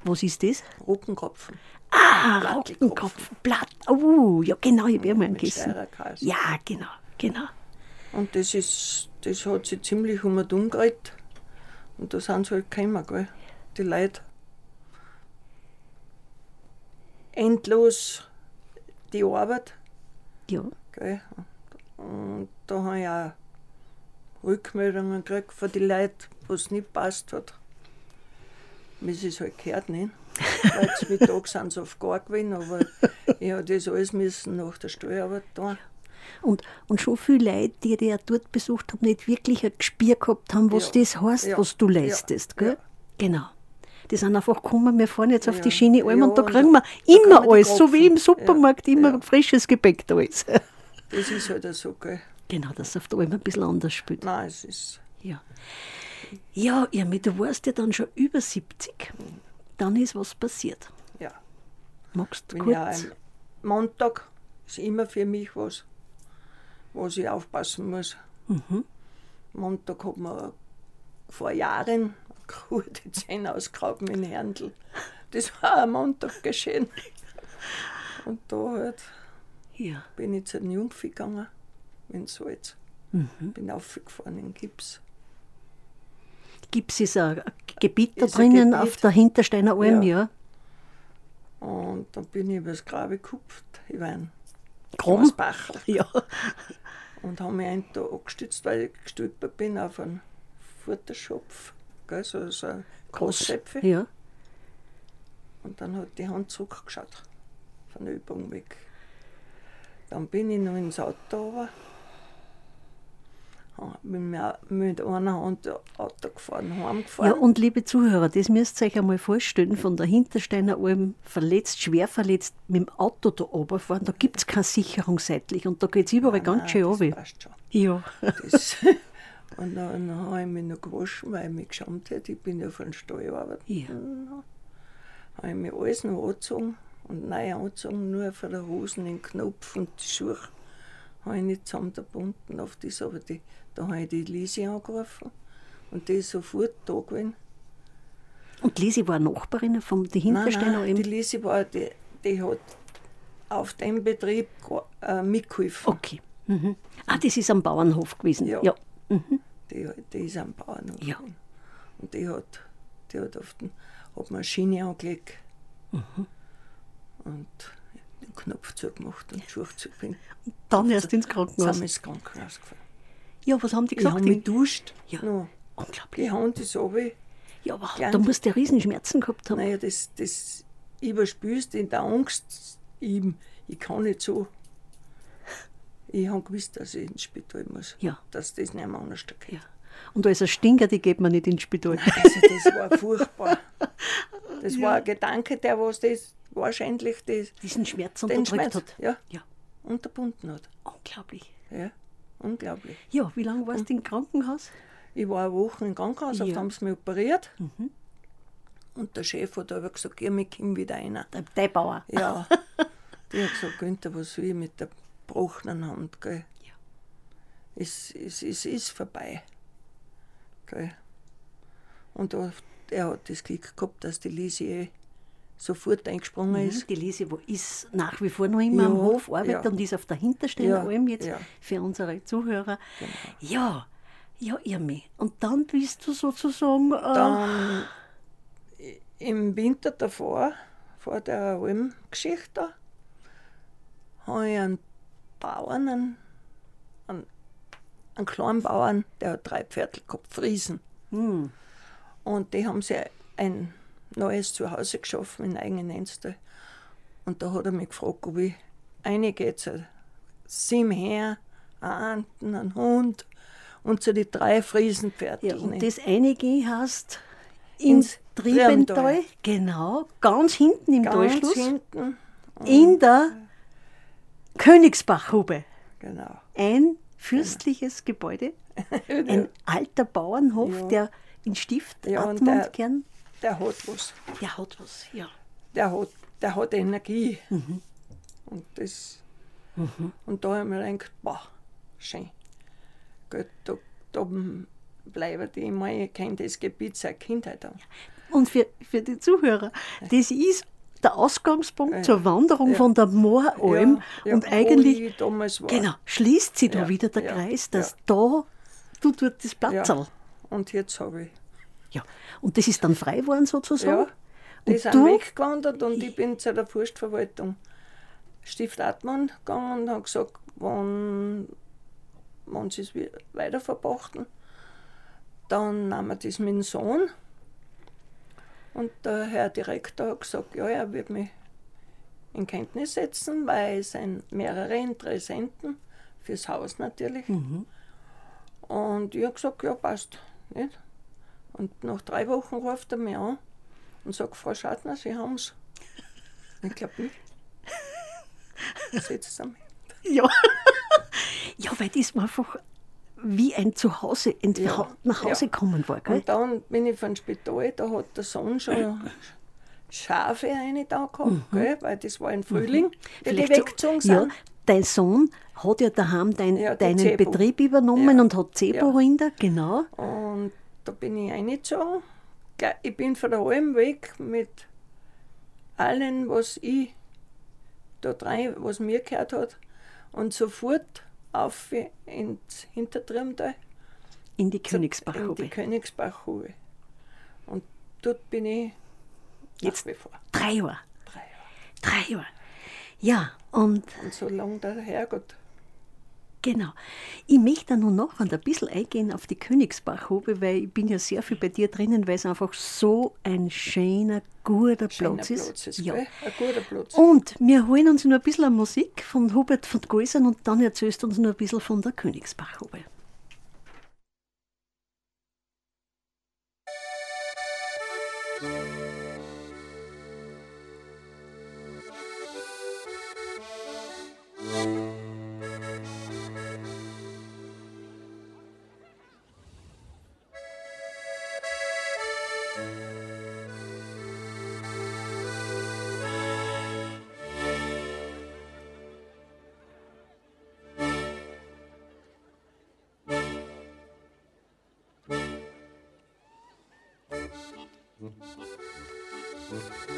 Was ist das? Rockenkopfen. Ah, Plattelkopfen. Rockenkopf, Blatt. Oh, ja genau, ich habe mal mit gegessen. Ja, genau, genau. Und das ist, das hat sich ziemlich um und umgeredet. Und da sind sie halt gekommen, gell? Die Leute. Endlos die Arbeit, Ja, gell? Und da habe ich auch Rückmeldungen gekriegt von den Leuten, wo es nicht passt hat. Wie sie es halt gehört, nicht? Weil zum Mittag sind sie auf gar gewesen, aber ich habe das alles müssen nach der Steuerarbeit tun. und, und schon viele Leute, die dich dort besucht haben, nicht wirklich ein Gespür gehabt haben, was Ja. das heißt, Ja. was du leistest. Ja. Gell? Genau. Die sind einfach gekommen, wir fahren jetzt auf Ja. die schöne Alm Ja, und da kriegen wir immer alles, so wie im. Supermarkt, Ja. immer Ja. frisches Gebäck da ist. Das ist halt so, gell? Genau, dass es auf der Alm ein bisschen anders spielt. Nein, es ist. Ja. Ja, Irmi, du warst ja dann schon über 70. Dann ist was passiert. Ja. Magst du ja kurz? am Montag ist immer für mich was, was ich aufpassen muss. Mhm. Montag hat man vor Jahren Kuh die Zähne ausgegraben in Herndl. Das war am Montag geschehen. Und da halt Ja. bin ich zu den Jungvieh gegangen, in Salz. Mhm. Bin aufgefahren in Gips. Gibt es ein Gebiet da Ist ein drinnen Gebiet. auf der Hintersteiner Alm, ja? Ja. Und dann bin ich übers Grabe gekupft, über einen Graben? Grasbachel. Ja. Und habe mich Tag angestützt, weil ich gestolpert bin auf einen Futterschopf, gell, so, so ein Großschöpfe. Ja. Und dann hat die Hand zurückgeschaut, von der Übung weg. Dann bin ich noch ins Auto runter, Ha- bin mit einer Hand Auto gefahren, heimgefahren. Ja, und liebe Zuhörer, das müsst ihr euch einmal vorstellen, von der Hintersteiner Alm verletzt, schwer verletzt, mit dem Auto da runterfahren, da gibt es keine Sicherung seitlich und da geht es überall ganz Nein, schön das runter. passt schon. Ja. Das, und dann, habe ich mich noch gewaschen, weil ich mich geschämt hätte. Ich bin ja von Stall arbeiten. Ja. habe ich mir alles noch angezogen und neu angezogen, nur von der Hosen, den Knopf und die Schuhe habe ich nicht zusammengebunden auf das, aber die, da habe ich die Lisi angerufen und die ist sofort da gewesen. Und Lisi war Nachbarin von der Nein, Hintersteiner nein, die Alm. Lisi war, die, die hat auf dem Betrieb äh, mitgeholfen. Okay. Mhm. Ah, das ist am Bauernhof gewesen. Ja. ja. Die, die ist am Bauernhof. Ja. Und die hat, die hat auf den, hat mir eine Schiene angelegt Mhm. und den Knopf zugemacht und die Schuhe zugebunden. Dann erst ins Krankenhaus. wir ins Krankenhaus gefahren. Ja, was haben die gesagt? habe mich geduscht. Ja. Noch. Unglaublich. Die Hand ist runter. Ja, aber Klein. da musst du Riesenschmerzen gehabt haben. Naja, das, das überspülst in der Angst. Ich, ich kann nicht so. Ich habe gewusst, dass ich ins Spital muss. Ja. Dass das nicht mehr anders geht. Ja. Und als ein Stinker, die geht man nicht ins Spital. Also das war furchtbar. Das war ein Gedanke, der was das wahrscheinlich das, Diesen Schmerz unterdrückt Schmerz hat. ja, Ja, unterbunden hat. unglaublich. Ja, unglaublich. Ja, wie lange warst du im Krankenhaus? Ich war eine Woche im Krankenhaus, Ja. ja. haben sie mich operiert. Und der Chef hat aber gesagt, geh mit Kim wieder rein. Der, der Bauer. Ja. Die hat gesagt, Günther, was will ich mit der gebrochenen Hand? Gell? Ja. Es, es, es ist vorbei. Gell? Und da- er hat das Glück gehabt, dass die Lisi eh sofort eingesprungen Mhm. ist. Die Lise, wo ist nach wie vor noch immer Ja, am Hof, arbeitet ja. und ist auf der Hintersteiner Ja, Alm jetzt ja. für unsere Zuhörer. Genau. Ja, ja, Irmi. Und dann bist du sozusagen. Äh, Dann im Winter davor, vor der Almgeschichte habe ich einen Bauern, einen, einen, einen kleinen Bauern, der hat drei Pferde gehabt, Friesen. Hm. Und die haben sich ein neues Zuhause geschaffen in eigenen Enstall. Und da hat er mich gefragt, ob ich reingehe zu sieben her, einen Anten, einen Hund und zu den drei Friesenpferden. Ja, und das einige hast ins Ins Triebental, Triebental. genau, ganz hinten im Ganz Talschluss, hinten. in der Königsbachhube. Genau. Ein fürstliches Gebäude, ein alter Bauernhof, Ja. der in Stift Ja, und Admund der- gern, Der hat was. der hat was, ja. Der hat, der hat Energie. Mhm. Und das. Und da habe ich mir gedacht, boah, schön. Gut, da, da bleiben die immer, ich kenne das Gebiet seit Kindheit an. Und für, für die Zuhörer, das ist der Ausgangspunkt Ja. zur Wanderung Ja. von der Mooralm Ja, und eigentlich, genau, schließt sich da wieder der Kreis, dass da du dort das Platzerl. Und jetzt habe ich. Ja. Und das ist dann frei geworden sozusagen? Die Und sind du? weggewandert und ich bin zu der Forstverwaltung Stift Atman gegangen und habe gesagt, wann, wann sie es wi- weiterverpachten, dann nehmen wir das mit dem Sohn. Und der Herr Direktor hat gesagt, ja, er wird mich in Kenntnis setzen, weil es sind mehrere Interessenten, fürs Haus natürlich. Und ich habe gesagt, ja, passt. Nicht? Und nach drei Wochen ruft er mich an und sagt, Frau Schadner, Sie haben es. Ich glaube nicht. Setzt er mich. Ja. ja, weil das war einfach wie ein Zuhause, ein Ja, nach Hause ja. kommen war. Gell? Und dann bin ich vom Spital, da hat der Sohn schon Schafe eine da gehabt, gell? weil das war im Frühling, wie die Mhm. Vielleicht so- weggezogen Ja, sind. dein Sohn hat ja daheim dein, Ja, deinen Zebo. Betrieb übernommen und hat Zebo-Rinder, genau. Und da bin ich reingezogen. Ich bin von der Alm weg mit allem, was ich da rein, was mir gehört hat. Und sofort auf ins Hintertriemtal. In die In die. Königsbachhube. Und dort bin ich Jetzt- nach wie vor. Drei Jahre. Drei Jahre. Drei Jahre. Ja, und Und so lange der Herrgott. Genau. Ich möchte da nur noch ein bisschen eingehen auf die Königsbachhube, weil ich bin ja sehr viel bei dir drinnen, weil es einfach so ein schöner, guter Platz ist. Platz ist, ja. gell? Ein guter Platz. Und wir holen uns noch ein bisschen Musik von Hubert von Geusern und dann erzählst du uns noch ein bisschen von der Königsbachhube.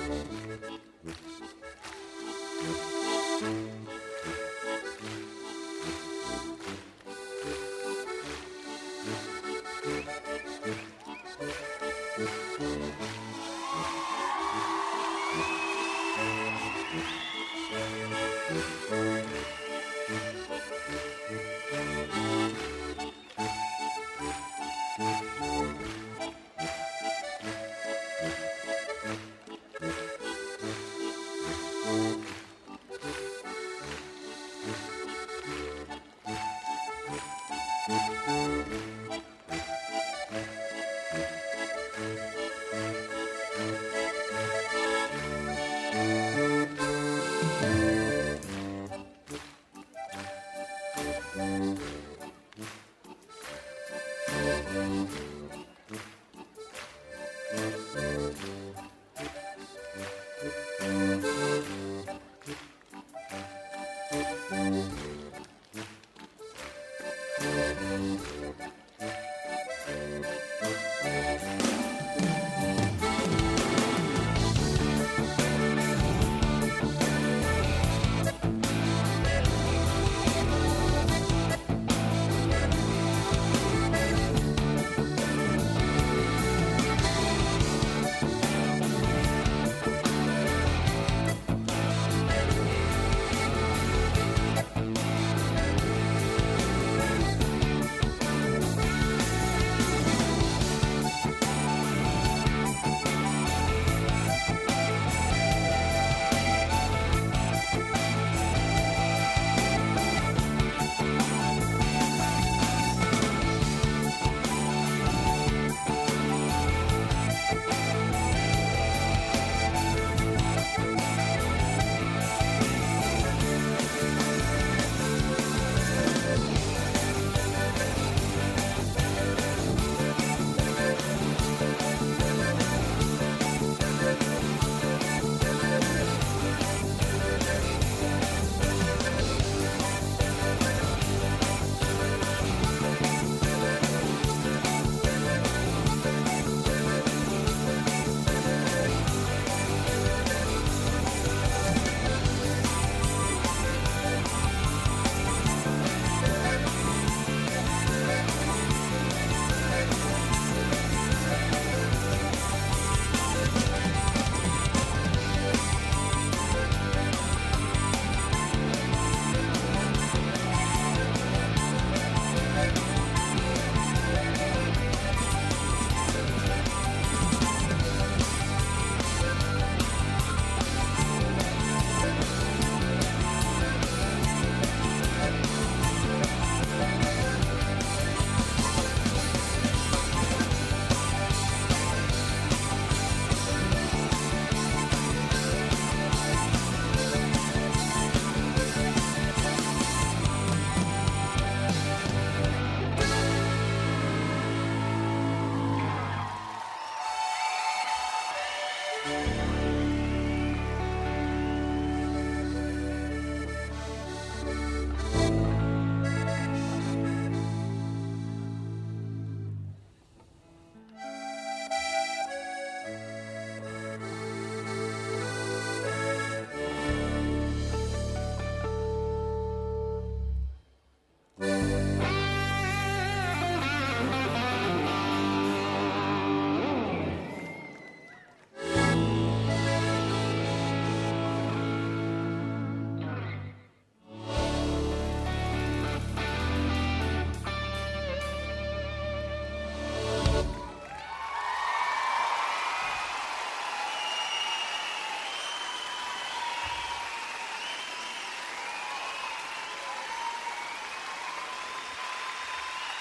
Thank you.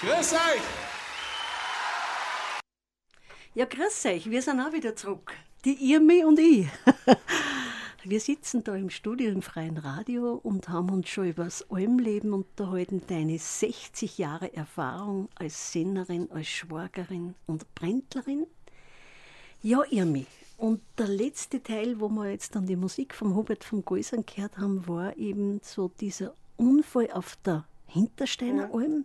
Grüß euch! Ja, grüß euch, wir sind auch wieder zurück. Die Irmi und ich. Wir sitzen da im Studio im Freien Radio und haben uns schon über das Almleben unterhalten, deine 60 Jahre Erfahrung als Sängerin, als Schwagerin und Brändlerin. Ja, Irmi, und der letzte Teil, wo wir jetzt dann die Musik vom Hubert von Geusern gehört haben, war eben so dieser Unfall auf der Hintersteiner Alm,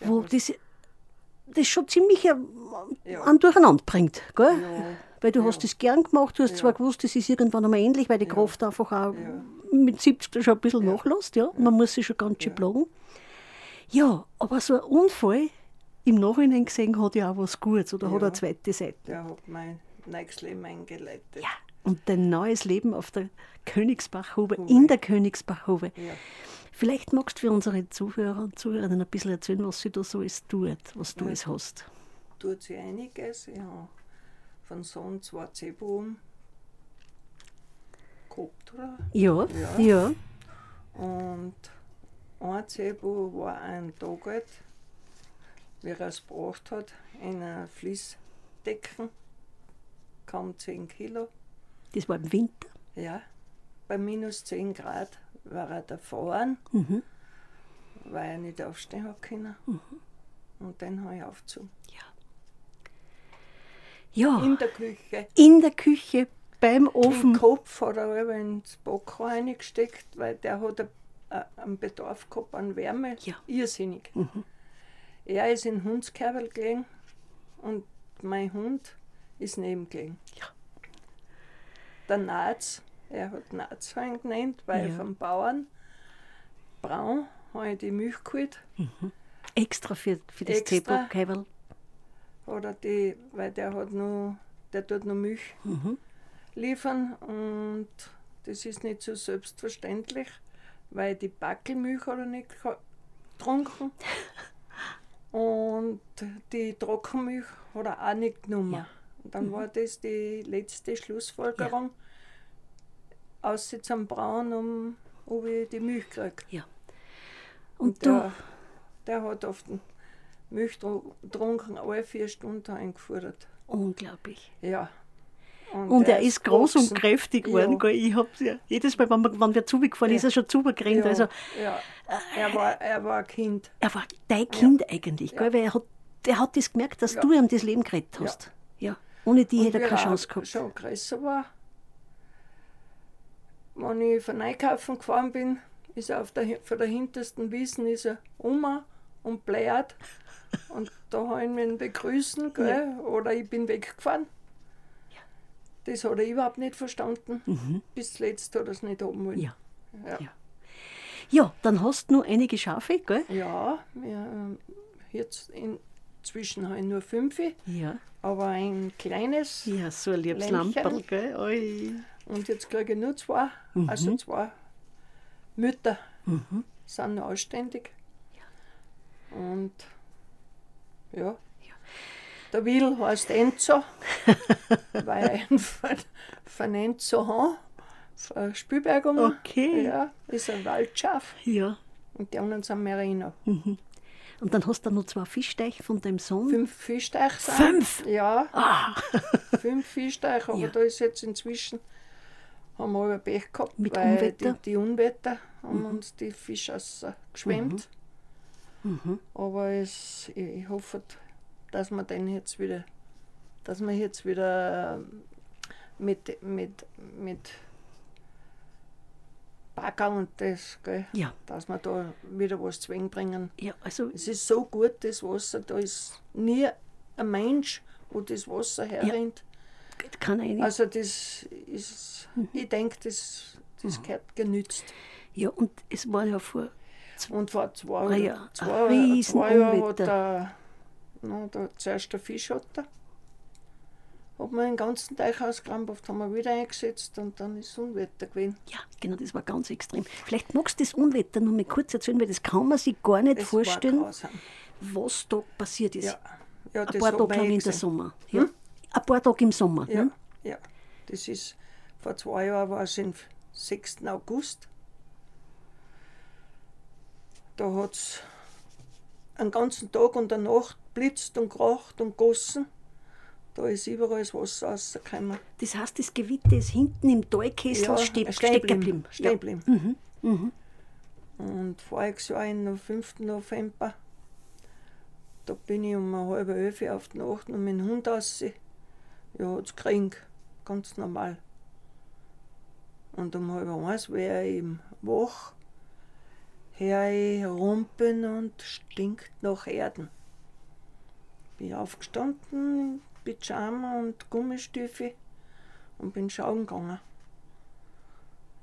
wo diese, das schon ziemlich ein, an Durcheinander bringt, gell? Weil du hast das gern gemacht, du hast zwar gewusst, das ist irgendwann einmal ähnlich, weil die Kraft einfach auch mit 70 schon ein bisschen nachlässt, ja. Man muss sich schon ganz schön plagen. Ja, aber so ein Unfall im Nachhinein gesehen hat ja auch was Gutes oder hat eine zweite Seite. Der hat mein neues Leben eingeleitet. Ja. Und dein neues Leben auf der Königsbachhobe, in der Königsbachhobe. Ja. Vielleicht magst du für unsere Zuhörer und Zuhörerinnen ein bisschen erzählen, was sie da so alles tut, was du alles hast. Tut sich einiges. Ich habe von Sohn zwei Zebuben gehabt, oder? Ja, Ja. ja. Und ein Zebu war ein Tag alt, wie er es gebracht hat, in einer Fließdecken, kaum 10 Kilo. Das war im Winter. Ja, bei minus 10 Grad war er erfahren, Mhm. weil er nicht aufstehen hat können. Und dann habe ich aufgezogen. Ja, In der Küche. in der Küche, beim Den Ofen. Kopf hat er aber ins Backrohr reingesteckt, weil der hat a- einen Bedarf gehabt an Wärme. Ja. Irrsinnig. Er ist in den Hundskerbel gelegen und mein Hund ist neben gelegen. Ja. Der Naz, er hat Nazwein genannt, weil Ja. vom Bauern braun habe ich die Milch geholt. Extra für, für das. Zebra-Käberl. Oder die, weil der hat noch, der tut noch Milch liefern und das ist nicht so selbstverständlich, weil die Backelmilch hat er nicht getrunken und die Trockenmilch hat er auch nicht genommen. Ja. Und dann war das die letzte Schlussfolgerung, außer zum Brauen, um ob ich die Milch kriege. Ja. Und, Und du, der, der hat oft Milch tru- getrunken, alle vier Stunden eingefordert. unglaublich. Ja. Und er ist groß und kräftig geworden. Ja. Ich hab's ja, jedes Mal, wenn, wir, wenn wir zugefahren ist, er schon zugerannt. Ja, Also, ja. Er, war, er war ein Kind. er war dein Kind eigentlich, gell? weil er hat, er hat das gemerkt, dass Ja. du ihm das Leben gerettet hast. Ja. Ohne die hätte er keine Chance gehabt. schon größer war, wenn ich von Einkaufen gefahren bin, ist er auf der, von der hintersten Wiesen ist er um und bläht. Und da habe ich ihn begrüßen, gell? oder ich bin weggefahren. Das hat er überhaupt nicht verstanden. Bis zuletzt hat er es nicht haben wollen. Mhm. Ja. Ja. Ja. Ja, dann hast du noch einige Schafe, gell? Ja, wir, ähm, jetzt inzwischen habe ich nur fünf, Ja. aber ein kleines. Ja, so ein liebes Lämmchen. Lamperl, gell? Oi. Und jetzt kriege ich nur zwei, also zwei Mütter sind noch anständig. Und ja, der Will heißt Enzo, weil ihn von, von Enzo habe, von Spielbergung. Okay. Ja, ist ein Waldschaf Ja. und die anderen sind Merino. Und dann hast du noch zwei Fischteich von deinem Sohn. Fünf Fischteich sind. Fünf? Ja. Fünf Fischteich, aber Ja. da ist jetzt inzwischen, haben wir aber Pech gehabt, Mit weil Unwetter? Die, die Unwetter haben uns die Fische geschwemmt. Mhm. Aber es, ich, ich hoffe, dass wir den jetzt wieder, dass wir jetzt wieder ähm, mit, mit, mit Bagger und das, gell, Ja. dass wir da wieder was zwingen. Ja, also, Es ist so gut, das Wasser, da ist nie ein Mensch, wo das Wasser herrennt. Kann eine. Also das ist, Mhm. ich denke, das, das gehört genützt. ja, und es war ja vor. Und vor zwei, Ah ja, zwei, riesen zwei Jahren hat der, na, der, zuerst der Fischotter, hat man den ganzen Teich ausgekrampft, haben wir wieder eingesetzt und dann ist Unwetter gewesen. Ja, genau, das war ganz extrem. Vielleicht magst du das Unwetter noch mal kurz erzählen, weil das kann man sich gar nicht Das vorstellen, was da passiert ist. Ja, ja Ein das paar Tage lang eh in der. Sommer. Ja? Ein paar Tage im Sommer. Ja, Ne? ja. Das ist, vor zwei Jahren war es am 6. August. Da hat es einen ganzen Tag und eine Nacht blitzt und kracht und gossen. Da ist überall das Wasser rausgekommen. Das heißt, das Gewitter ist hinten im Talkessel Ja, ste stecken geblieben. geblieben. Stehen Ja. geblieben. Mhm. Und voriges Jahr, am 5. November, da bin ich um halb elf auf die Nacht und mit dem Hund raus. Ja, hat's gekriegt. Ganz normal. Und um halb eins wäre ich eben wach, höre ich rumpeln und stinkt nach Erden. Bin aufgestanden in Pyjama und Gummistiefel und bin schauen gegangen.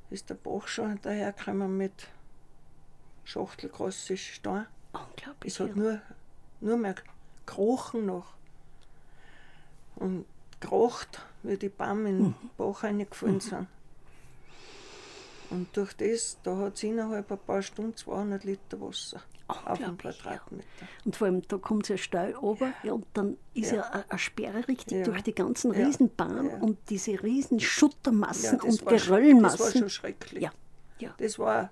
Ist der Bach schon dahergekommen mit schachtelgroße Stein. Unglaublich. Es hat nur, nur mehr gekrochen noch. Und gerocht, wie die Bäume in den Bach reingefallen sind. Und durch das, da hat es innerhalb ein paar Stunden 200 Liter Wasser auf dem Unglaublich, ja. Quadratmeter. Und vor allem, da kommt ja steil runter ja. und dann ist ja, Ja. eine- eine Sperre richtig Ja. durch die ganzen Ja. Riesenbahn Ja. und diese riesen Schuttermassen und Geröllmassen. Das war schon schrecklich. Ja, ja. Das war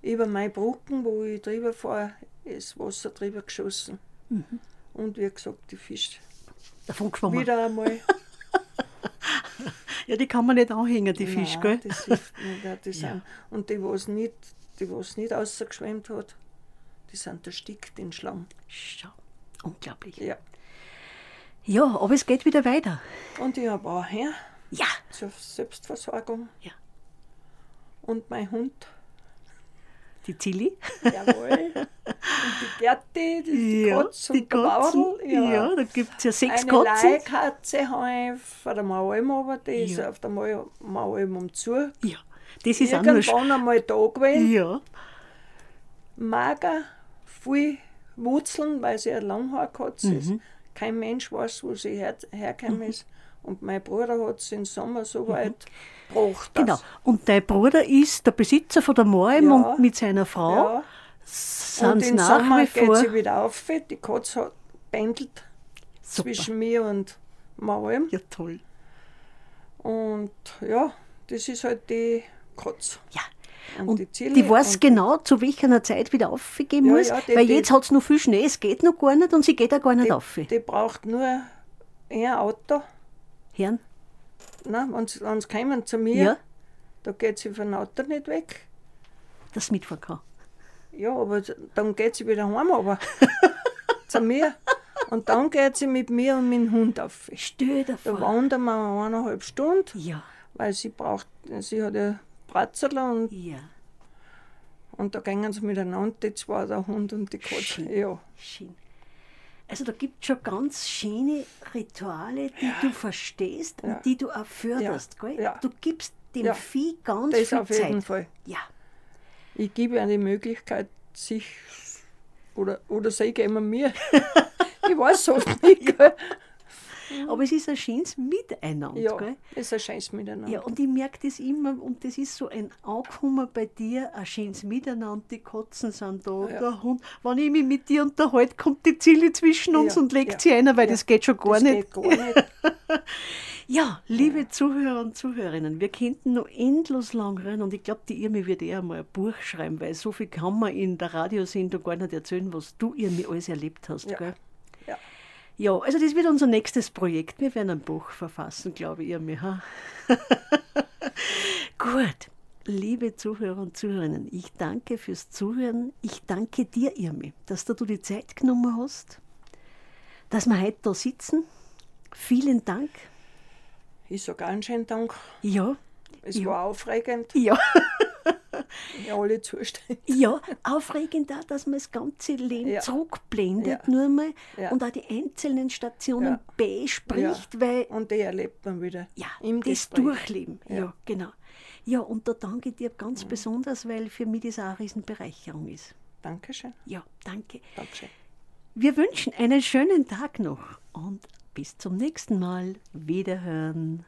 über meine Brücken, wo ich drüber fahre, ist Wasser drüber geschossen. Mhm. Und wie gesagt, die Fische. Davon geschwommen. Wieder einmal. Ja, die kann man nicht anhängen, die Fische, Nein, gell? Das nicht. ja, Die Ja. und die, was nicht, die, was nicht rausgeschwemmt hat, die sind erstickt in Schlamm. Schau, unglaublich. Ja. Ja, aber es geht wieder weiter. Und ich habe auch her Ja, zur Selbstversorgung. Ja. Und mein Hund, die Zilli. jawohl. und die Gerti, die, die Katz und der Baudel. Ja. da gibt es ja sechs Eine Katzen. Leihkatze habe ich von der Maualm aber die ist Ja. auf der Mau- Maualm umzu. Ja, das ist auch nur sch- Irgendwann einmal da gewesen. Ja, mager, viel Wurzeln, weil sie eine Langhaarkatze Mhm. ist. Kein Mensch weiß, wo sie her, hergekommen ist. Und mein Bruder hat sie im Sommer so weit gebracht. dass- Mhm. genau. Und dein Bruder ist der Besitzer von der Moim Ja. und mit seiner Frau Ja. Und sind im nach Sommer wie geht vor. sie wieder auf. Die Katze hat pendelt Super. zwischen mir und Mauem. Ja, toll. Und ja, das ist halt die Katze. Ja. Und, Und die die weiß und genau, zu welcher Zeit wieder aufgehen Ja, muss, ja, die- weil die- jetzt hat es noch viel Schnee, es geht noch gar nicht und sie geht auch gar nicht die, auf. die braucht nur ein Auto. Herren? Nein, wenn sie, wenn sie kommen zu mir, Ja, da geht sie von Auto nicht weg. das mitfahren kann. Ja, aber dann geht sie wieder heim, aber zu mir. Und dann geht sie mit mir und mit dem Hund auf. Stell dir Da vor. wandern wir eineinhalb Stunden, Ja, weil sie braucht, sie hat ja Bratzel und, ja, und da gehen sie miteinander, die zwei, der Hund und die Katze. Schön. Ja. schön. Also da gibt es schon ganz schöne Rituale, die du verstehst Ja. und die du auch förderst. Ja. Ja. Du gibst dem Ja. Vieh ganz Das viel auf jeden Zeit. Fall. Ja, Ich gebe die Möglichkeit, sich oder, oder sie geben mir. ich weiß oft nicht. Gell? aber es ist ein schönes Miteinander. Ja, Gell? das ist ein Scheiß miteinander. Ja, und ich merke das immer, und das ist so ein Ankommen bei dir, ein schönes Miteinander, die Katzen sind da, Ja. der Hund. Wenn ich mich mit dir unterhalte, kommt die Zilli zwischen uns Ja, und legt ja, sie einer, weil ja. das geht schon gar das nicht. geht gar nicht. Ja, liebe Zuhörer und Zuhörerinnen, wir könnten noch endlos lang reden und ich glaube, die Irmi wird eher mal ein Buch schreiben, weil so viel kann man in der Radiosendung gar nicht erzählen, was du Irmi alles erlebt hast. Gell? Ja. Also das wird unser nächstes Projekt. Wir werden ein Buch verfassen, glaube ich, Irmi. Ha? Gut, liebe Zuhörer und Zuhörerinnen, ich danke fürs Zuhören. Ich danke dir, Irmi, dass du die Zeit genommen hast, dass wir heute da sitzen. Vielen Dank. Ich sage einen schönen Dank. Ja, Es Ja. war aufregend, ja. in alle Zustände. Ja, aufregend auch, dass man das ganze Leben Ja. zurückblendet, Ja. nur mal Ja. und auch die einzelnen Stationen Ja. bespricht, weil Und die erlebt man wieder ja, im das Gespräch. Durchleben. Ja. Ja. genau. Ja, und da danke ich dir ganz besonders, weil für mich das auch eine Riesenbereicherung ist. Dankeschön. Ja, danke. Dankeschön. Wir wünschen einen schönen Tag noch und bis zum nächsten Mal. Wiederhören.